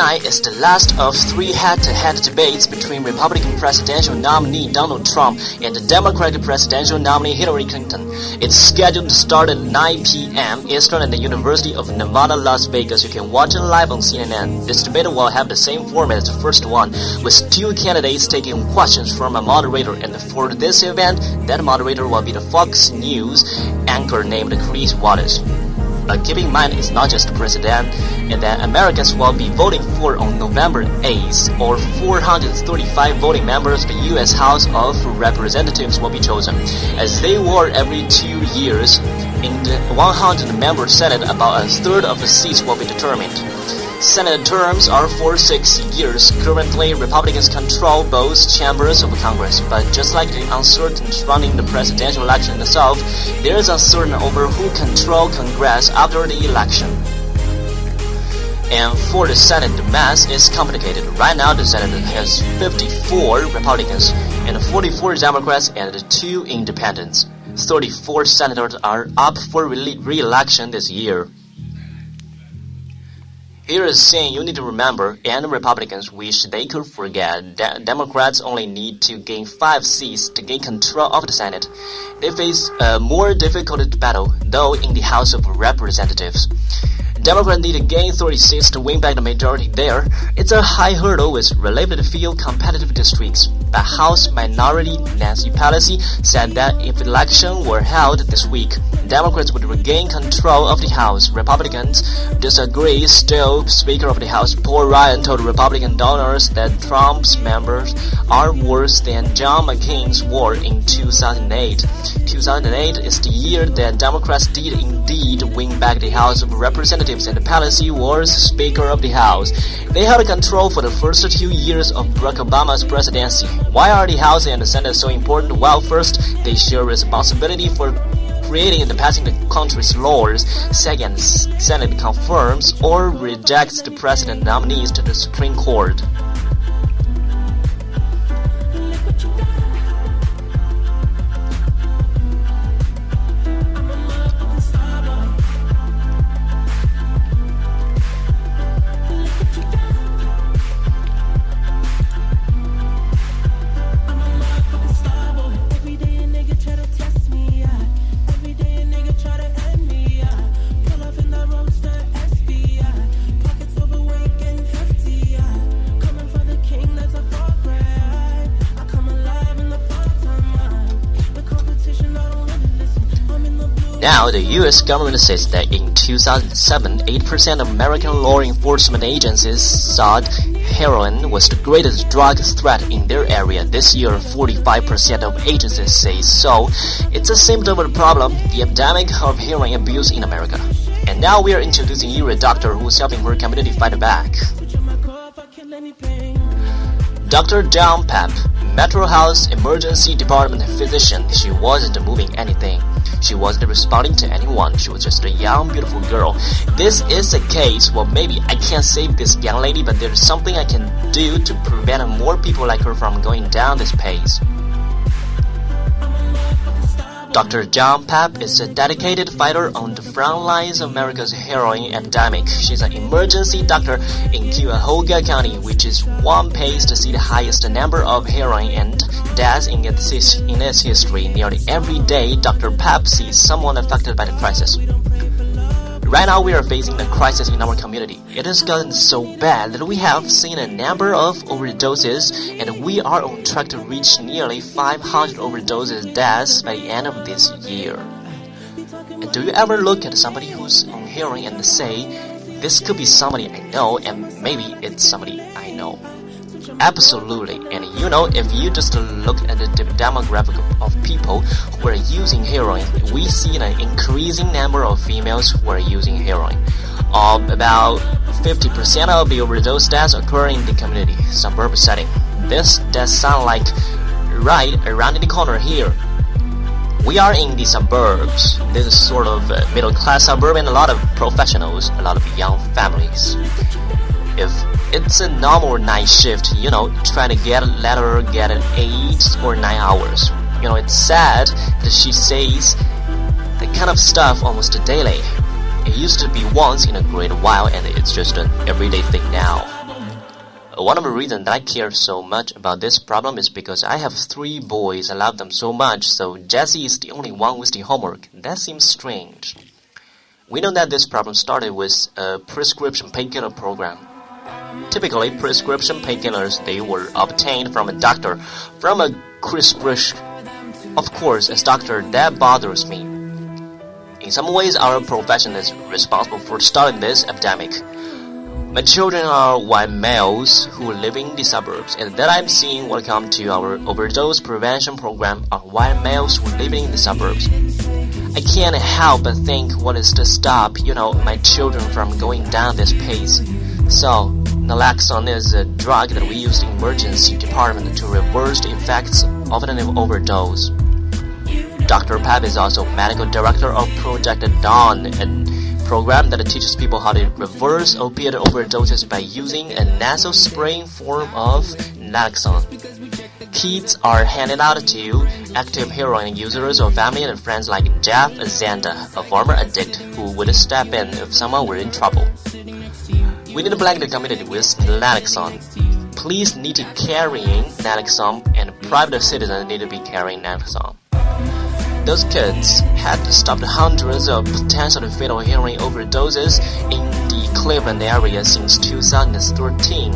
Tonight is the last of three head-to-head debates between Republican presidential nominee Donald Trump and the Democratic presidential nominee Hillary Clinton. It's scheduled to start at 9 p.m. Eastern at the University of Nevada, Las Vegas. You can watch it live on CNN. This debate will have the same format as the first one, with two candidates taking questions from a moderator. And for this event, that moderator will be the Fox News anchor named Chris Wallace. But keep in mind, it's not just the president, and that Americans will be voting for on November 8th, or 435 voting members of the U.S. House of Representatives will be chosen, as they were every two years. In the 100-member Senate, about a third of the seats will be determined. Senate terms are for six years. Currently, Republicans control both chambers of Congress, but just like the uncertainty surrounding the presidential election itself, there is uncertainty over who control Congress after the election. And for the Senate, the math is complicated. Right now, the Senate has 54 Republicans and 44 Democrats and 2 independents. 34 senators are up for re-election this year. Here is saying you need to remember, and Republicans wish they could forget, that Democrats only need to gain five seats to gain control of the Senate. They face a more difficult battle, though, in the House of Representatives. Democrats need to gain 30 seats to win back the majority there. It's a high hurdle with relatively few competitive districts. But House Minority Nancy Pelosi said that if election were held this week, Democrats would regain control of the House. Republicans disagree. Still, Speaker of the House Paul Ryan told Republican donors that Trump's members are worse than John McCain's war in 2008. 2008 is the year that Democrats did indeed win back the House of Representatives and Pelosi was Speaker of the House. They held control for the first two years of Barack Obama's presidency. Why are the House and the Senate so important? Well, first, they share responsibility for creating and passing the country's laws. Second, Senate confirms or rejects the president nominees to the Supreme Court. Now, the U.S. government says that in 2007, 8% of American law enforcement agencies thought heroin was the greatest drug threat in their area. This year, 45% of agencies say so. It's a symptom of the problem, the epidemic of heroin abuse in America. And now we are introducing you a doctor who's helping her community fight back. Dr. Joan Papp, Metro Health Emergency Department physician, she wasn't moving anything. She wasn't responding to anyone. She was just a young, beautiful girl. This is a case, well, maybe I can't save this young lady, but there's something I can do to prevent more people like her from going down this pace. Dr. Joan Papp is a dedicated fighter on the front lines of America's heroin epidemic. She's an emergency doctor in Cuyahoga County, which is one place to see the highest number of heroin and deaths in its, in its history. Nearly every day, Dr. Papp sees someone affected by the crisis. Right now, we are facing a crisis in our community. It has gotten so bad that we have seen a number of overdoses, and we are on track to reach nearly 500 overdoses deaths by the end of this year. And do you ever look at somebody who's on heroin and say, this could be somebody I know, and maybe it's somebody I know? Absolutely. And you know, if you just look at the demographic of people who are using heroin, we see an increasing number of females who are using heroin. Um, about 50% of the overdose deaths occur in the community suburb setting. This does sound like right around the corner here. We are in the suburbs. This is sort of middle class suburb and a lot of professionals, a lot of young families. If it's a normal night shift, you know, trying to get let her get an eight or nine hours. You know, it's sad that she says the kind of stuff almost daily. It used to be once in a great while, and it's just an everyday thing now. One of the reasons that I care so much about this problem is because I have three boys. I love them so much, so Jesse is the only one with the homework. That seems strange. We know that this problem started with a prescription painkiller program. Typically, prescription painkillers they were obtained from a doctor from a prescription. Of course, as doctor, that bothers me. In some ways, our profession is responsible for starting this epidemic. My children are white males who live in the suburbs, and that I'm seeing it comes to our overdose prevention program are white males who live in the suburbs. I can't help but think what is to stop, you know, my children from going down this pace. So, naloxone is a drug that we use in emergency department to reverse the effects of an overdose. Dr. Papp is also medical director of Project Dawn, a program that teaches people how to reverse opiate overdoses by using a nasal spraying form of naloxone. Kits are handed out to active heroin users or family and friends like Jeff Zanda, a former addict who would step in if someone were in trouble. We need to blanket the community with naloxone. Police need to carrying naloxone and private citizens need to be carrying naloxone. Those kids had stopped hundreds of potentially fatal heroin overdoses in the Cleveland area since 2013.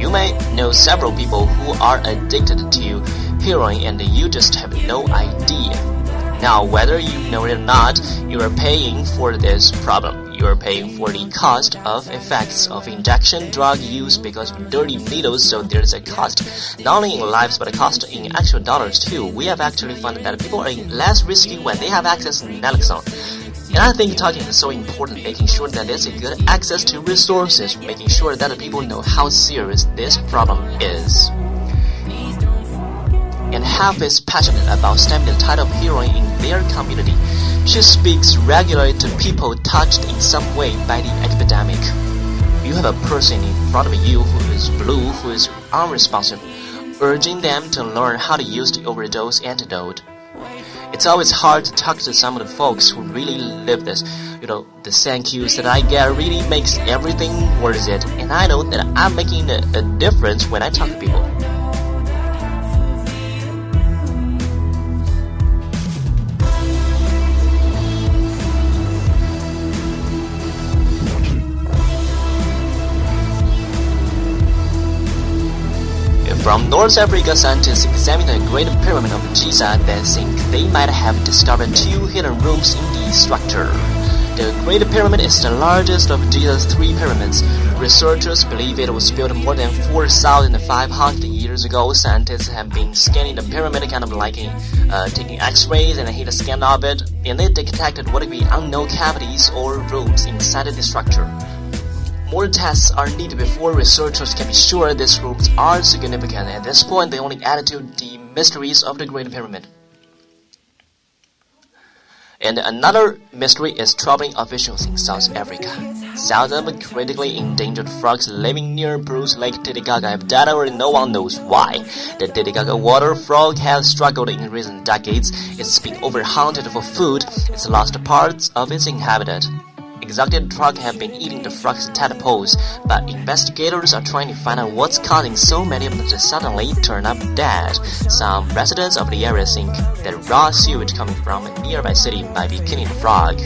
You may know several people who are addicted to heroin and you just have no idea. Now, whether you know it or not, you are paying for this problem you are paying for the cost of effects of injection drug use because dirty needles, so there's a cost, not only in lives but a cost in actual dollars too. We have actually found that people are less risky when they have access to naloxone. And I think talking is so important, making sure that there's a good access to resources, making sure that people know how serious this problem is and half is passionate about stemming the tide of heroin in their community. She speaks regularly to people touched in some way by the epidemic. You have a person in front of you who is blue, who is unresponsive, urging them to learn how to use the overdose antidote. It's always hard to talk to some of the folks who really live this. You know, the thank yous that I get really makes everything worth it, and I know that I'm making a, a difference when I talk to people. From North Africa, scientists examined the Great Pyramid of Giza that think they might have discovered two hidden rooms in the structure. The Great Pyramid is the largest of Giza's three pyramids. Researchers believe it was built more than 4,500 years ago. Scientists have been scanning the pyramid, kind of like uh, taking X-rays and hit a scan of it, and they detected what would be unknown cavities or rooms inside the structure. More tests are needed before researchers can be sure these rooms are significant. At this point, they only add to the mysteries of the Great Pyramid. And another mystery is troubling officials in South Africa. Thousands of critically endangered frogs living near Peru's Lake Titicaca have died or no one knows why. The Titicaca water frog has struggled in recent decades. It's been overhunted for food. It's lost parts of its inhabitat. Exotic truck have been eating the frog's tadpoles, but investigators are trying to find out what's causing so many of them to suddenly turn up dead. Some residents of the area think that raw sewage coming from a nearby city might be killing the frog.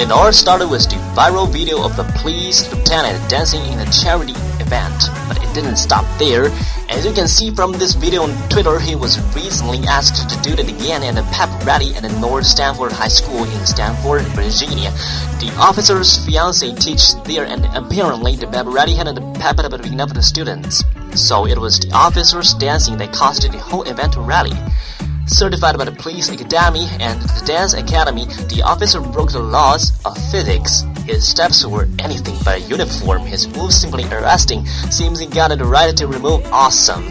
It all started with the viral video of the police lieutenant dancing in a charity event. But it didn't stop there. As you can see from this video on Twitter, he was recently asked to do it again at a pep rally at the North Stafford High School in Stafford, Virginia. The officer's fiance teaches there, and apparently the pep rally had a pep up enough of the students. So it was the officer's dancing that caused the whole event to rally. Certified by the Police Academy and the Dance Academy, the officer broke the laws of physics. His steps were anything but uniform. His moves simply arresting. Seems he got the right to remove awesome.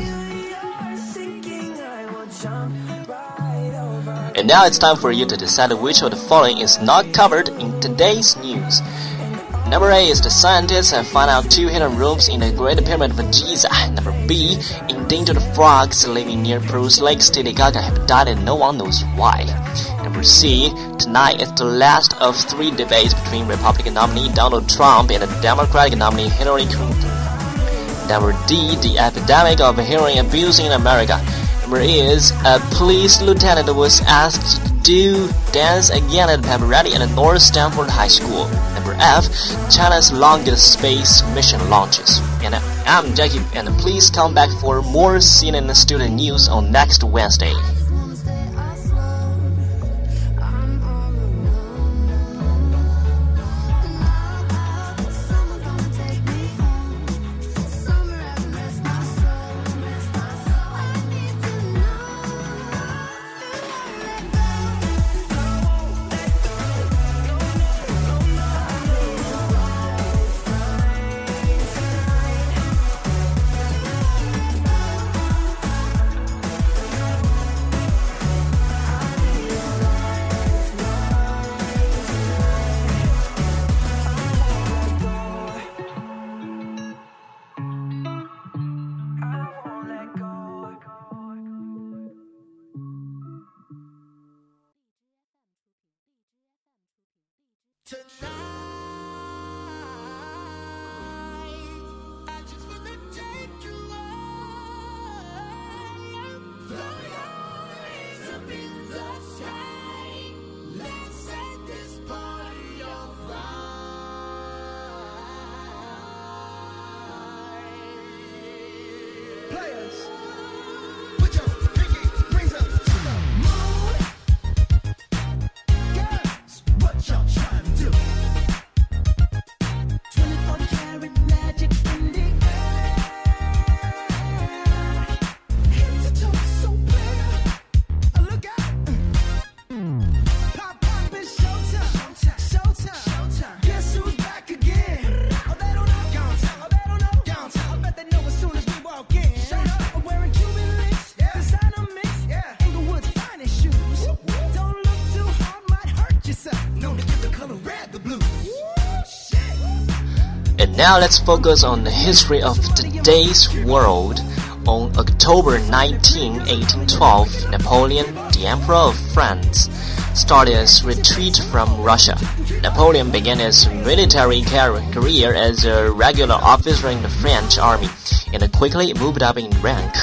And now it's time for you to decide which of the following is not covered in today's news. Number A is the scientists have found out two hidden rooms in the Great Pyramid of Giza. Number B, endangered frogs living near Peru's Lake Titicaca have died and no one knows why. Number C, tonight is the last of three debates between Republican nominee Donald Trump and the Democratic nominee Hillary Clinton. Number D, the epidemic of heroin abuse in America. Number E is uh, a police lieutenant was asked do dance again at pep and North Stafford High School. Number F, China's longest space mission launches. And I'm Jackie, and please come back for more CNN student news on next Wednesday. And now let's focus on the history of today's world. On October 19, 1812, Napoleon, the Emperor of France, started his retreat from Russia. Napoleon began his military career as a regular officer in the French army and quickly moved up in rank.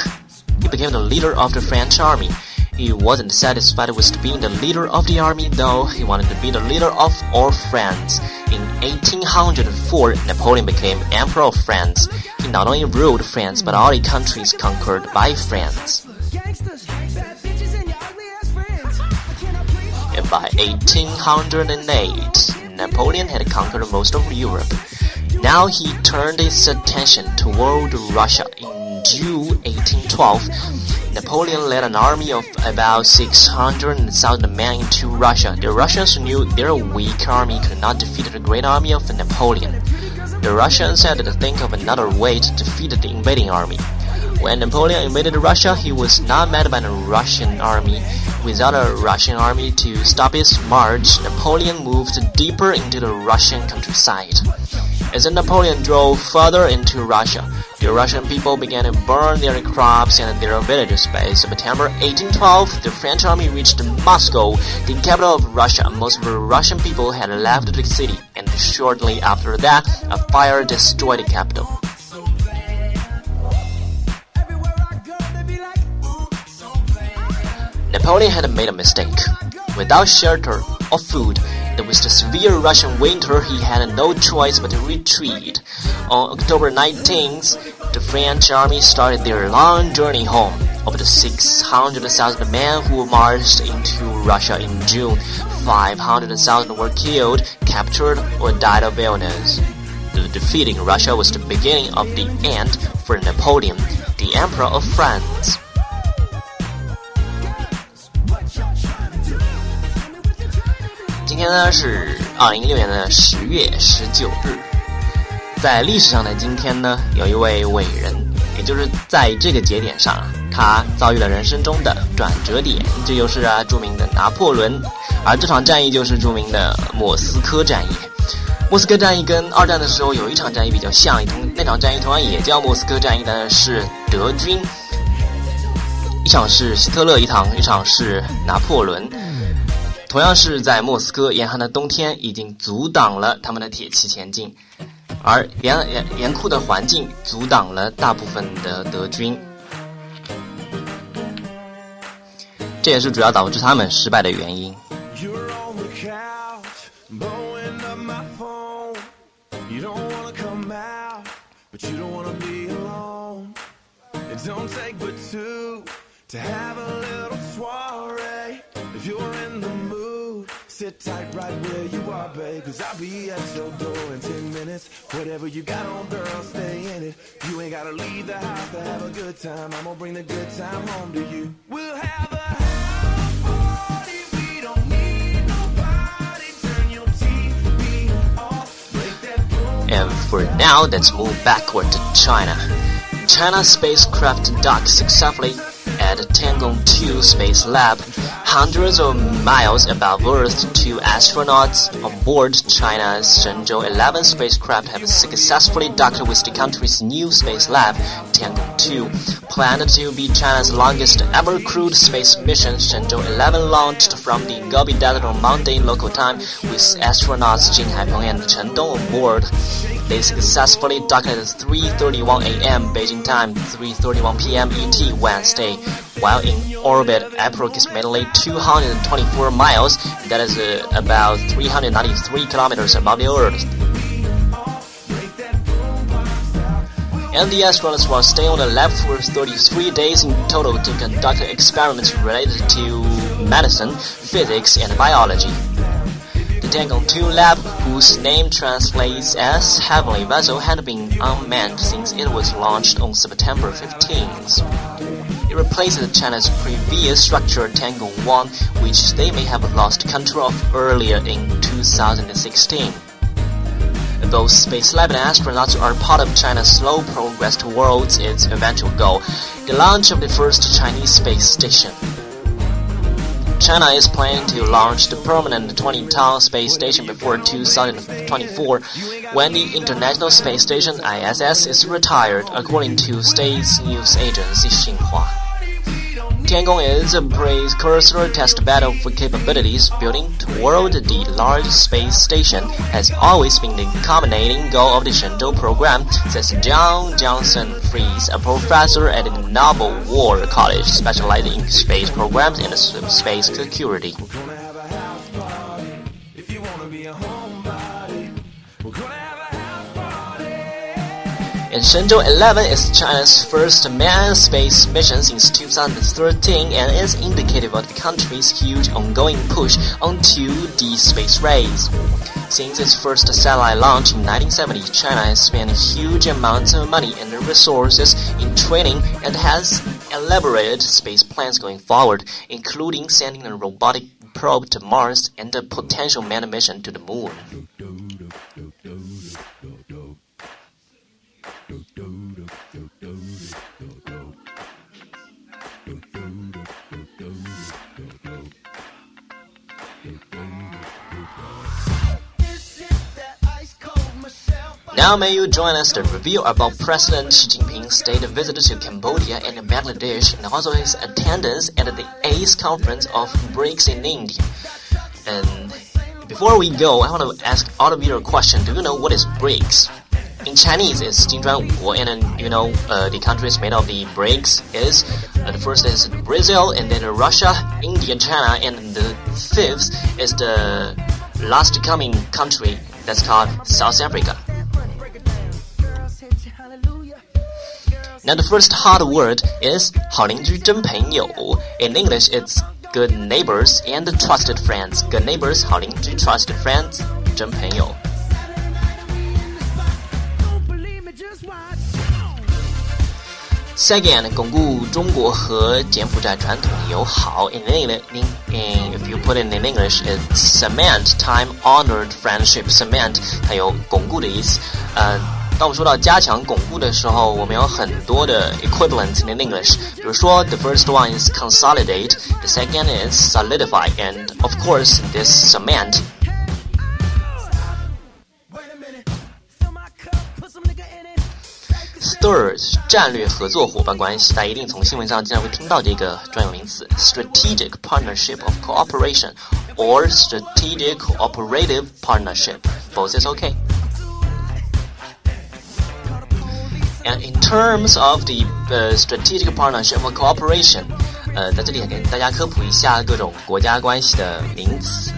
He became the leader of the French army. He wasn't satisfied with being the leader of the army, though. He wanted to be the leader of all France. In 1804, Napoleon became Emperor of France. He not only ruled France, but all the countries conquered by France. And by 1808, Napoleon had conquered most of Europe. Now he turned his attention toward Russia. In June 1812, Napoleon led an army of about 600,000 men into Russia. The Russians knew their weak army could not defeat the great army of Napoleon. The Russians had to think of another way to defeat the invading army. When Napoleon invaded Russia, he was not met by the Russian army. Without a Russian army to stop his march, Napoleon moved deeper into the Russian countryside. As Napoleon drove further into Russia, the Russian people began to burn their crops and their villages. By September 1812, the French army reached Moscow, the capital of Russia. Most of the Russian people had left the city, and shortly after that, a fire destroyed the capital. Napoleon had made a mistake. Without shelter or food, and with the severe Russian winter, he had no choice but to retreat. On October 19th, the French army started their long journey home. Of the 600,000 men who marched into Russia in June, 500,000 were killed, captured, or died of illness. The defeat in Russia was the beginning of the end for Napoleon, the Emperor of France. 今天呢是二零一六年的十月十九日，在历史上的今天呢，有一位伟人，也就是在这个节点上，他遭遇了人生中的转折点，这就是啊著名的拿破仑，而这场战役就是著名的莫斯科战役。莫斯科战役跟二战的时候有一场战役比较像，同那场战役同样也叫莫斯科战役，但是德军一场是希特勒，一场一场是拿破仑，同样是在莫斯科严寒的冬天，已经阻挡了他们的铁骑前进，而严严严酷的环境阻挡了大部分的德军，这也是主要导致他们失败的原因。Sit tight right where you are, babe. Cause I'll be at your door in 10 minutes. Whatever you got on, girl, stay in it. You ain't gotta leave the house to have a good time. I'm gonna bring the good time home to you. We'll have a. And for now, let's move backward to China. China spacecraft docked successfully at Tiangong 2 Space Lab, hundreds of miles above Earth. Two astronauts on board China's Shenzhou 11 spacecraft have successfully docked with the country's new space lab, Tiangong 2. Planned to be China's longest ever crewed space mission, Shenzhou 11 launched from the Gobi Desert on Monday local time with astronauts Jing Haipeng and Chen Dong on board. They successfully docked at 3:31 a.m. Beijing time, 3:31 p.m. ET Wednesday. While in orbit, approximately 224 miles, that is uh, about 393 kilometers above the Earth. And the astronauts will stay on the lab for 33 days in total to conduct experiments related to medicine, physics, and biology. The Tiangong 2 lab, whose name translates as Heavenly Vessel, had been unmanned since it was launched on September 15th. It replaces China's previous structure Tiangong 1, which they may have lost control of earlier in 2016. Both Space Lab and astronauts are part of China's slow progress towards its eventual goal, the launch of the first Chinese space station. China is planning to launch the permanent 20-ton space station before 2024, when the International Space Station (ISS) is retired, according to state news agency Xinhua. Tiangong is a precursor test bed for capabilities building toward the large space station has always been the culminating goal of the Shenzhou program, says John Johnson Fries, a professor at the Naval War College specializing in space programs and space security. And Shenzhou 11 is China's first manned space mission since 2013 and is indicative of the country's huge ongoing push onto the space race. Since its first satellite launch in 1970, China has spent huge amounts of money and resources in training and has elaborated space plans going forward, including sending a robotic probe to Mars and a potential manned mission to the moon. Now may you join us to review about President Xi Jinping's state visit to Cambodia and Bangladesh and also his attendance at the 8th conference of BRICS in India. And before we go, I want to ask all of you a question. Do you know what is BRICS? In Chinese, it's Jingzhuangwu, and you know, uh, the countries made of the BRICS is, uh, the first is Brazil, and then Russia, India, China, and the fifth is the last coming country that's called South Africa. Now the first hard word is 好邻居真朋友. In English, it's good neighbors and trusted friends. Good neighbors, 好邻居 trusted friends, 真朋友. Don't believe me, just watch. Second, 巩固中国和柬埔寨传统友好. In English, in, in, if you put it in English, it's cement time-honored friendship. Cement 它有巩固的意思。呃， 当我们说到加强、巩固的时候，我们有很多的 equivalent in English。比如说，the first one is consolidate，the second is solidify，and of course this cement。 Wait a minute. Fill my cup, put some nigga in it. Third，战略合作伙伴关系，大家一定从新闻上经常会听到这个专有名词，strategic partnership of cooperation or strategic cooperative partnership. Both is okay. And in terms of the strategic partnership or cooperation，呃，在这里也给大家科普一下各种国家关系的名词。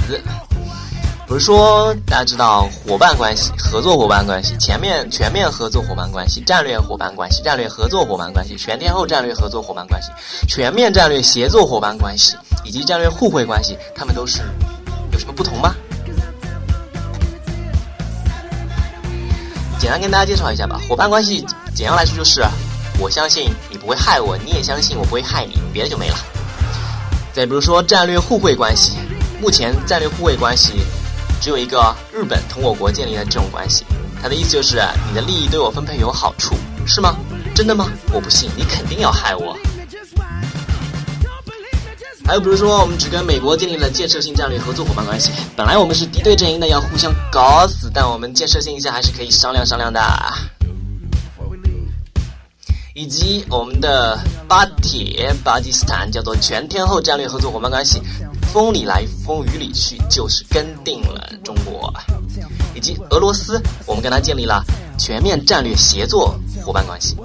比如说，大家知道伙伴关系、合作伙伴关系、前面全面合作伙伴关系、战略伙伴关系、战略合作伙伴关系、全天候战略合作伙伴关系、全面战略协作伙伴关系以及战略互惠关系，它们都是有什么不同吗？简单跟大家介绍一下吧。伙伴关系简要来说就是，我相信你不会害我，你也相信我不会害你，别的就没了。再比如说战略互惠关系，目前战略互惠关系只有一个日本同我国建立的这种关系，它的意思就是你的利益对我分配有好处，是吗？真的吗？我不信，你肯定要害我。还有比如说，我们只跟美国建立了建设性战略合作伙伴关系，本来我们是敌对阵营的，要互相搞死，但我们建设性一下还是可以商量商量的。以及我们的巴铁巴基斯坦叫做全天候战略合作伙伴关系，风里来风雨里去，就是跟定了中国。以及俄罗斯，我们跟他建立了全面战略协作伙伴关系，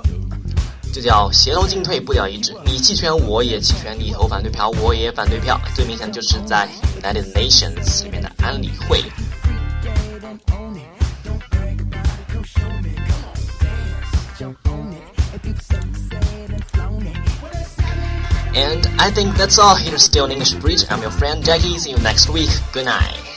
这叫协同进退，步调一致，你弃权我也弃权，你投反对票我也反对票。最明显的就是在 United Nations 里面的安理会。And I think that's all here still in English Bridge. I'm your friend Jackie. See you next week. Good night.